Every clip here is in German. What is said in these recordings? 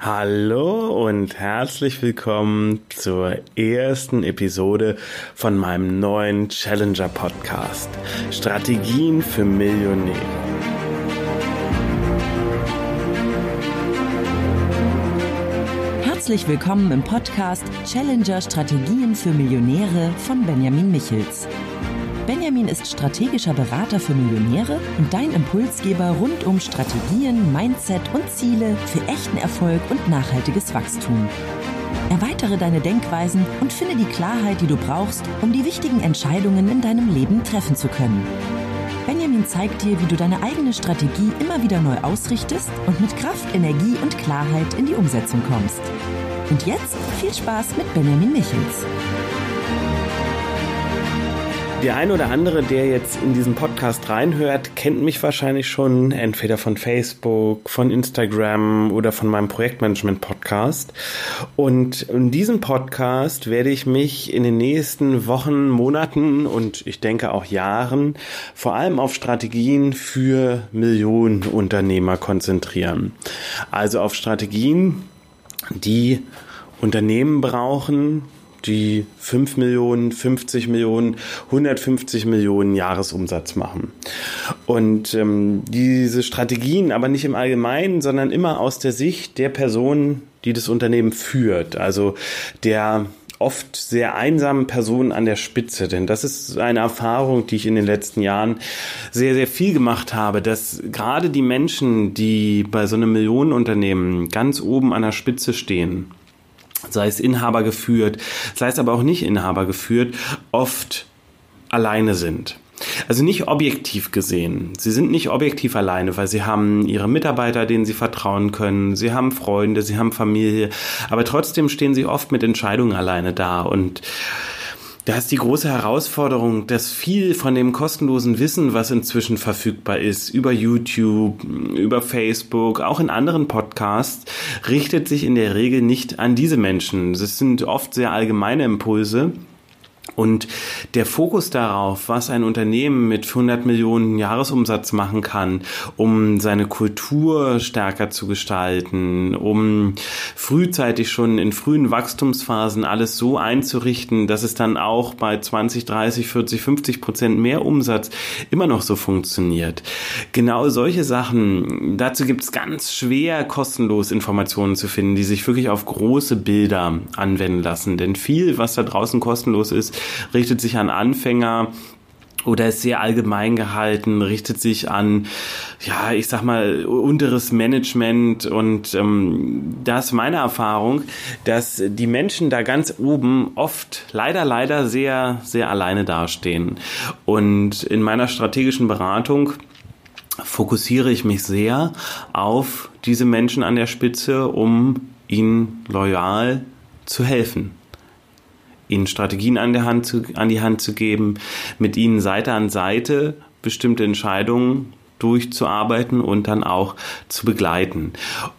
Hallo und herzlich willkommen zur ersten Episode von meinem neuen Challenger Podcast Strategien für Millionäre. Herzlich willkommen im Podcast Challenger Strategien für Millionäre von Benjamin Michels. Benjamin ist strategischer Berater für Millionäre und dein Impulsgeber rund um Strategien, Mindset und Ziele für echten Erfolg und nachhaltiges Wachstum. Erweitere deine Denkweisen und finde die Klarheit, die du brauchst, um die wichtigen Entscheidungen in deinem Leben treffen zu können. Benjamin zeigt dir, wie du deine eigene Strategie immer wieder neu ausrichtest und mit Kraft, Energie und Klarheit in die Umsetzung kommst. Und jetzt viel Spaß mit Benjamin Michels. Der ein oder andere, der jetzt in diesen Podcast reinhört, kennt mich wahrscheinlich schon entweder von Facebook, von Instagram oder von meinem Projektmanagement-Podcast. Und in diesem Podcast werde ich mich in den nächsten Wochen, Monaten und ich denke auch Jahren vor allem auf Strategien für Millionenunternehmer konzentrieren. Also auf Strategien, die Unternehmen brauchen, die 5 Millionen, 50 Millionen, 150 Millionen Jahresumsatz machen. Und ähm, diese Strategien aber nicht im Allgemeinen, sondern immer aus der Sicht der Person, die das Unternehmen führt. Also der oft sehr einsamen Person an der Spitze. Denn das ist eine Erfahrung, die ich in den letzten Jahren sehr, sehr viel gemacht habe, dass gerade die Menschen, die bei so einem Millionenunternehmen ganz oben an der Spitze stehen, sei es Inhaber geführt, sei es aber auch nicht Inhaber geführt, oft alleine sind. Also nicht objektiv gesehen. Sie sind nicht objektiv alleine, weil sie haben ihre Mitarbeiter, denen sie vertrauen können, sie haben Freunde, sie haben Familie, aber trotzdem stehen sie oft mit Entscheidungen alleine da und da ist die große Herausforderung, dass viel von dem kostenlosen Wissen, was inzwischen verfügbar ist, über YouTube, über Facebook, auch in anderen Podcasts, richtet sich in der Regel nicht an diese Menschen. Das sind oft sehr allgemeine Impulse und der Fokus darauf, was ein Unternehmen mit 100 Millionen Jahresumsatz machen kann, um seine Kultur stärker zu gestalten, um frühzeitig schon in frühen Wachstumsphasen alles so einzurichten, dass es dann auch bei 20, 30, 40, 50 Prozent mehr Umsatz immer noch so funktioniert. Genau solche Sachen, dazu gibt es ganz schwer kostenlos Informationen zu finden, die sich wirklich auf große Bilder anwenden lassen. Denn viel, was da draußen kostenlos ist, richtet sich an Anfänger oder ist sehr allgemein gehalten, richtet sich an, ja, ich sag mal, unteres Management und ähm, da ist meine Erfahrung, dass die Menschen da ganz oben oft leider, leider sehr, sehr alleine dastehen. Und in meiner strategischen Beratung fokussiere ich mich sehr auf diese Menschen an der Spitze, um ihnen loyal zu helfen ihnen Strategien an, der Hand zu, an die Hand zu geben, mit ihnen Seite an Seite bestimmte Entscheidungen durchzuarbeiten und dann auch zu begleiten.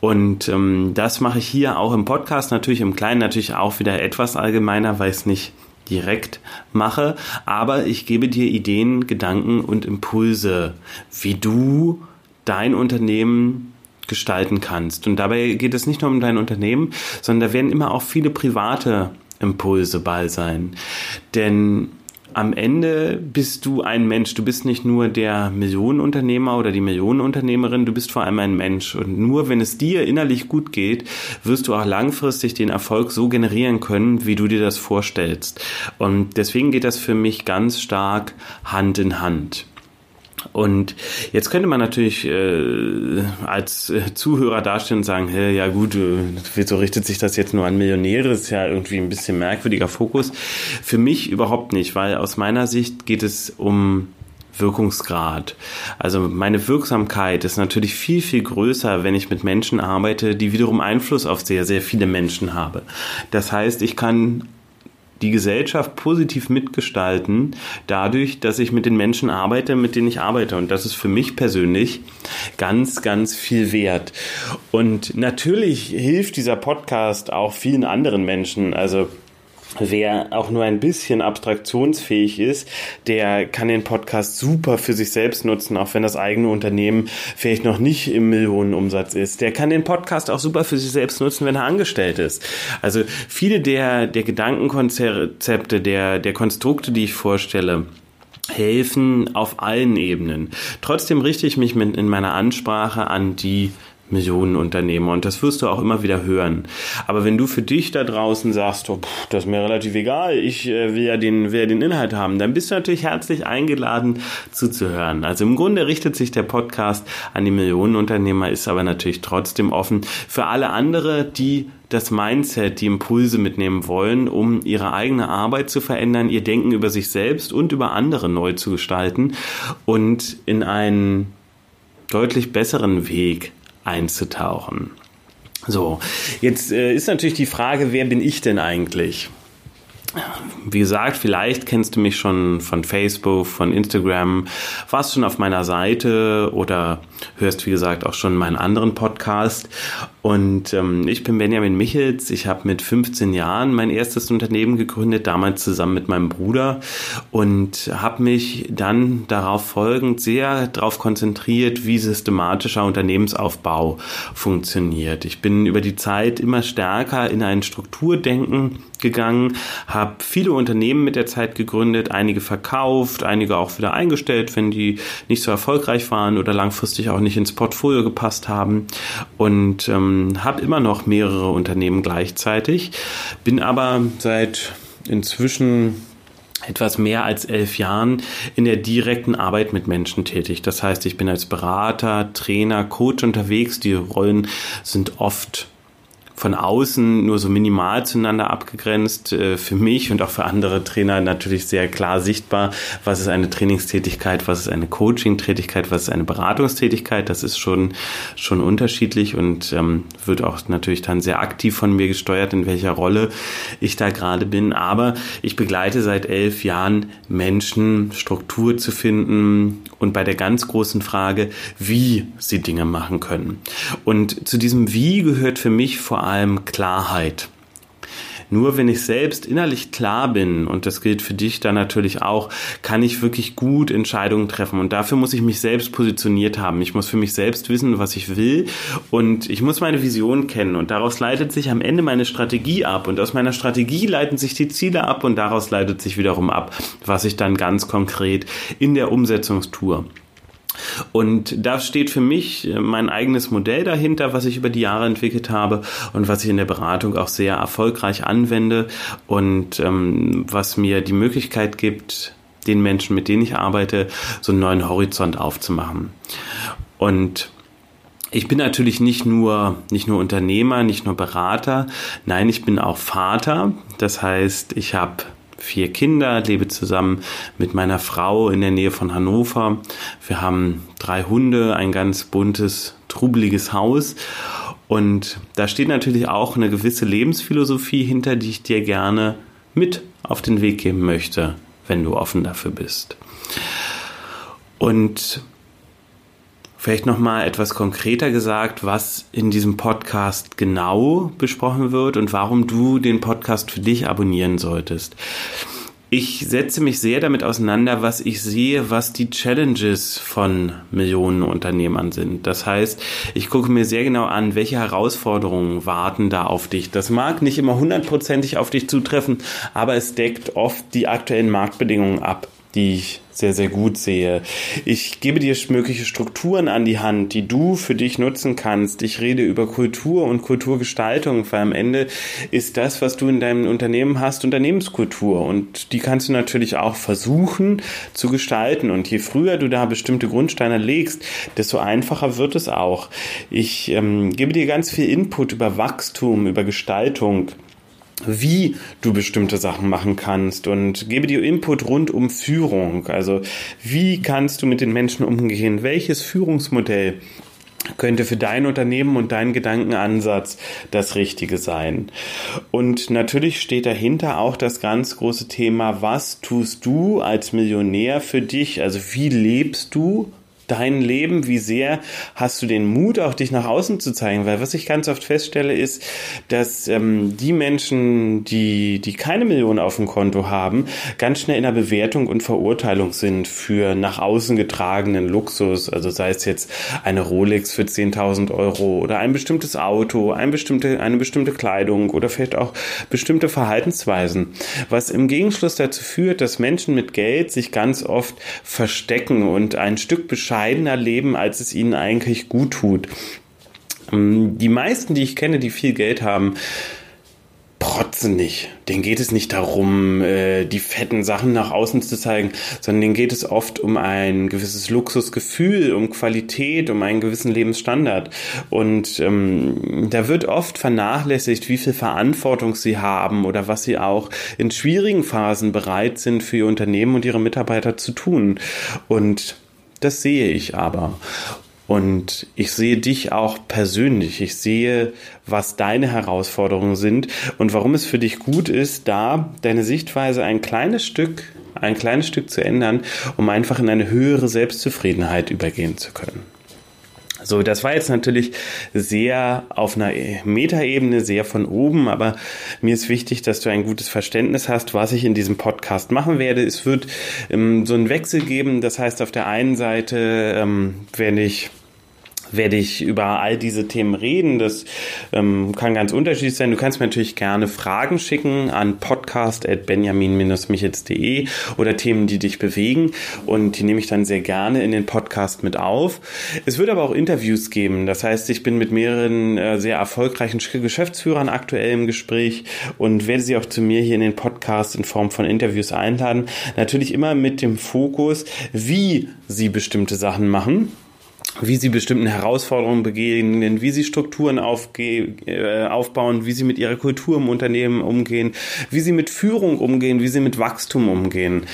Und ähm, das mache ich hier auch im Podcast, natürlich im Kleinen, natürlich auch wieder etwas allgemeiner, weil ich es nicht direkt mache, aber ich gebe dir Ideen, Gedanken und Impulse, wie du dein Unternehmen gestalten kannst. Und dabei geht es nicht nur um dein Unternehmen, sondern da werden immer auch viele private Impulse bei sein. Denn am Ende bist du ein Mensch. Du bist nicht nur der Millionenunternehmer oder die Millionenunternehmerin, du bist vor allem ein Mensch. Und nur wenn es dir innerlich gut geht, wirst du auch langfristig den Erfolg so generieren können, wie du dir das vorstellst. Und deswegen geht das für mich ganz stark Hand in Hand. Und jetzt könnte man natürlich äh, als äh, Zuhörer dastehen und sagen, hey, ja gut, äh, wieso richtet sich das jetzt nur an Millionäre? Das ist ja irgendwie ein bisschen merkwürdiger Fokus. Für mich überhaupt nicht, weil aus meiner Sicht geht es um Wirkungsgrad. Also meine Wirksamkeit ist natürlich viel, viel größer, wenn ich mit Menschen arbeite, die wiederum Einfluss auf sehr, sehr viele Menschen habe. Das heißt, ich kann die Gesellschaft positiv mitgestalten, dadurch, dass ich mit den Menschen arbeite, mit denen ich arbeite. Und das ist für mich persönlich ganz, ganz viel wert. Und natürlich hilft dieser Podcast auch vielen anderen Menschen. Also Wer auch nur ein bisschen abstraktionsfähig ist, der kann den Podcast super für sich selbst nutzen, auch wenn das eigene Unternehmen vielleicht noch nicht im Millionenumsatz ist. Der kann den Podcast auch super für sich selbst nutzen, wenn er angestellt ist. Also viele der, der Gedankenkonzepte, der, der Konstrukte, die ich vorstelle, helfen auf allen Ebenen. Trotzdem richte ich mich in meiner Ansprache an die Millionenunternehmer und das wirst du auch immer wieder hören. Aber wenn du für dich da draußen sagst, oh, pff, das ist mir relativ egal, ich äh, will, ja den, will ja den Inhalt haben, dann bist du natürlich herzlich eingeladen zuzuhören. Also im Grunde richtet sich der Podcast an die Millionenunternehmer, ist aber natürlich trotzdem offen für alle andere, die das Mindset, die Impulse mitnehmen wollen, um ihre eigene Arbeit zu verändern, ihr Denken über sich selbst und über andere neu zu gestalten und in einen deutlich besseren Weg einzutauchen. So, jetzt äh, ist natürlich die Frage, wer bin ich denn eigentlich? Wie gesagt, vielleicht kennst du mich schon von Facebook, von Instagram, warst schon auf meiner Seite oder hörst, wie gesagt, auch schon meinen anderen Podcast. Und ähm, ich bin Benjamin Michels. Ich habe mit 15 Jahren mein erstes Unternehmen gegründet, damals zusammen mit meinem Bruder und habe mich dann darauf folgend sehr darauf konzentriert, wie systematischer Unternehmensaufbau funktioniert. Ich bin über die Zeit immer stärker in ein Strukturdenken gegangen, habe viele Unternehmen mit der Zeit gegründet, einige verkauft, einige auch wieder eingestellt, wenn die nicht so erfolgreich waren oder langfristig auch nicht ins Portfolio gepasst haben und ähm, habe immer noch mehrere Unternehmen gleichzeitig, bin aber seit inzwischen etwas mehr als elf Jahren in der direkten Arbeit mit Menschen tätig. Das heißt, ich bin als Berater, Trainer, Coach unterwegs. Die Rollen sind oft von außen nur so minimal zueinander abgegrenzt. Äh, für mich und auch für andere Trainer natürlich sehr klar sichtbar, was ist eine Trainingstätigkeit, was ist eine Coaching-Tätigkeit, was ist eine Beratungstätigkeit. Das ist schon, schon unterschiedlich und ähm, wird auch natürlich dann sehr aktiv von mir gesteuert, in welcher Rolle ich da gerade bin. Aber ich begleite seit elf Jahren Menschen, Struktur zu finden und bei der ganz großen Frage, wie sie Dinge machen können. Und zu diesem Wie gehört für mich vor allem Klarheit. Nur wenn ich selbst innerlich klar bin, und das gilt für dich dann natürlich auch, kann ich wirklich gut Entscheidungen treffen. Und dafür muss ich mich selbst positioniert haben. Ich muss für mich selbst wissen, was ich will. Und ich muss meine Vision kennen. Und daraus leitet sich am Ende meine Strategie ab. Und aus meiner Strategie leiten sich die Ziele ab. Und daraus leitet sich wiederum ab, was ich dann ganz konkret in der Umsetzungstour und da steht für mich äh, mein eigenes Modell dahinter, was ich über die Jahre entwickelt habe und was ich in der Beratung auch sehr erfolgreich anwende und ähm, was mir die Möglichkeit gibt, den Menschen, mit denen ich arbeite, so einen neuen Horizont aufzumachen. Und ich bin natürlich nicht nur, nicht nur Unternehmer, nicht nur Berater, nein, ich bin auch Vater. Das heißt, ich habe vier Kinder, lebe zusammen mit meiner Frau in der Nähe von Hannover. Wir haben drei Hunde, ein ganz buntes, trubeliges Haus. Und da steht natürlich auch eine gewisse Lebensphilosophie hinter, die ich dir gerne mit auf den Weg geben möchte, wenn du offen dafür bist. Und Vielleicht nochmal etwas konkreter gesagt, was in diesem Podcast genau besprochen wird und warum du den Podcast für dich abonnieren solltest. Ich setze mich sehr damit auseinander, was ich sehe, was die Challenges von Millionenunternehmern sind. Das heißt, ich gucke mir sehr genau an, welche Herausforderungen warten da auf dich. Das mag nicht immer hundertprozentig auf dich zutreffen, aber es deckt oft die aktuellen Marktbedingungen ab, die ich sehr, sehr gut sehe. Ich gebe dir mögliche Strukturen an die Hand, die du für dich nutzen kannst. Ich rede über Kultur und Kulturgestaltung, weil am Ende ist das, was du in deinem Unternehmen hast, Unternehmenskultur. Und die kannst du natürlich auch versuchen zu gestalten. Und je früher du da bestimmte Grundsteine legst, desto einfacher wird es auch. Ich ähm, gebe dir ganz viel Input über Wachstum, über Gestaltung wie du bestimmte Sachen machen kannst und gebe dir Input rund um Führung. Also wie kannst du mit den Menschen umgehen? Welches Führungsmodell könnte für dein Unternehmen und deinen Gedankenansatz das Richtige sein. Und natürlich steht dahinter auch das ganz große Thema, was tust du als Millionär für dich? Also wie lebst du dein Leben? Wie sehr hast du den Mut, auch dich nach außen zu zeigen? Weil was ich ganz oft feststelle, ist, dass ähm, die Menschen, die, die keine Millionen auf dem Konto haben, ganz schnell in der Bewertung und Verurteilung sind für nach außen getragenen Luxus. Also sei es jetzt eine Rolex für 10.000 Euro oder ein bestimmtes Auto, ein bestimmte, eine bestimmte Kleidung oder vielleicht auch bestimmte Verhaltensweisen. Was im Gegenschluss dazu führt, dass Menschen mit Geld sich ganz oft verstecken und ein Stück bescheiden bescheidener leben, als es ihnen eigentlich gut tut. Ähm, die meisten, die ich kenne, die viel Geld haben, protzen nicht. Denen geht es nicht darum, äh, die fetten Sachen nach außen zu zeigen, sondern denen geht es oft um ein gewisses Luxusgefühl, um Qualität, um einen gewissen Lebensstandard. Und ähm, da wird oft vernachlässigt, wie viel Verantwortung sie haben oder was sie auch in schwierigen Phasen bereit sind, für ihr Unternehmen und ihre Mitarbeiter zu tun. Und das sehe ich aber. Und ich sehe dich auch persönlich. Ich sehe, was deine Herausforderungen sind und warum es für dich gut ist, da deine Sichtweise ein kleines Stück, ein kleines Stück zu ändern, um einfach in eine höhere Selbstzufriedenheit übergehen zu können. So, das war jetzt natürlich sehr auf einer Metaebene, sehr von oben, aber mir ist wichtig, dass du ein gutes Verständnis hast, was ich in diesem Podcast machen werde. Es wird ähm, so einen Wechsel geben. Das heißt, auf der einen Seite ähm, werde ich werde ich über all diese Themen reden. Das ähm, kann ganz unterschiedlich sein. Du kannst mir natürlich gerne Fragen schicken an podcast.benjamin-michels.de oder Themen, die dich bewegen. Und die nehme ich dann sehr gerne in den Podcast mit auf. Es wird aber auch Interviews geben. Das heißt, ich bin mit mehreren äh, sehr erfolgreichen Geschäftsführern aktuell im Gespräch und werde sie auch zu mir hier in den Podcast in Form von Interviews einladen. Natürlich immer mit dem Fokus, wie sie bestimmte Sachen machen wie sie bestimmten Herausforderungen begegnen, wie sie Strukturen äh, aufbauen, wie sie mit ihrer Kultur im Unternehmen umgehen, wie sie mit Führung umgehen, wie sie mit Wachstum umgehen.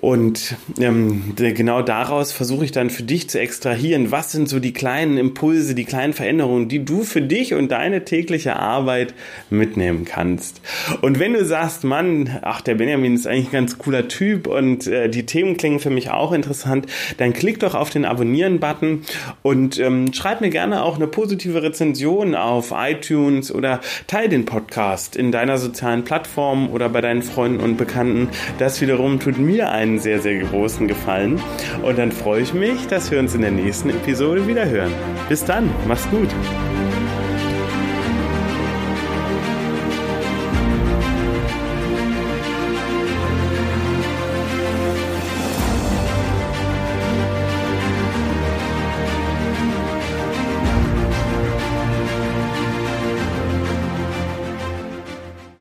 Und ähm, genau daraus versuche ich dann für dich zu extrahieren, was sind so die kleinen Impulse, die kleinen Veränderungen, die du für dich und deine tägliche Arbeit mitnehmen kannst. Und wenn du sagst, Mann, ach, der Benjamin ist eigentlich ein ganz cooler Typ und äh, die Themen klingen für mich auch interessant, dann klick doch auf den Abonnieren-Button und ähm, schreib mir gerne auch eine positive Rezension auf iTunes oder teil den Podcast in deiner sozialen Plattform oder bei deinen Freunden und Bekannten. Das wiederum tut mir einen sehr, sehr großen Gefallen. Und dann freue ich mich, dass wir uns in der nächsten Episode wieder hören. Bis dann, mach's gut.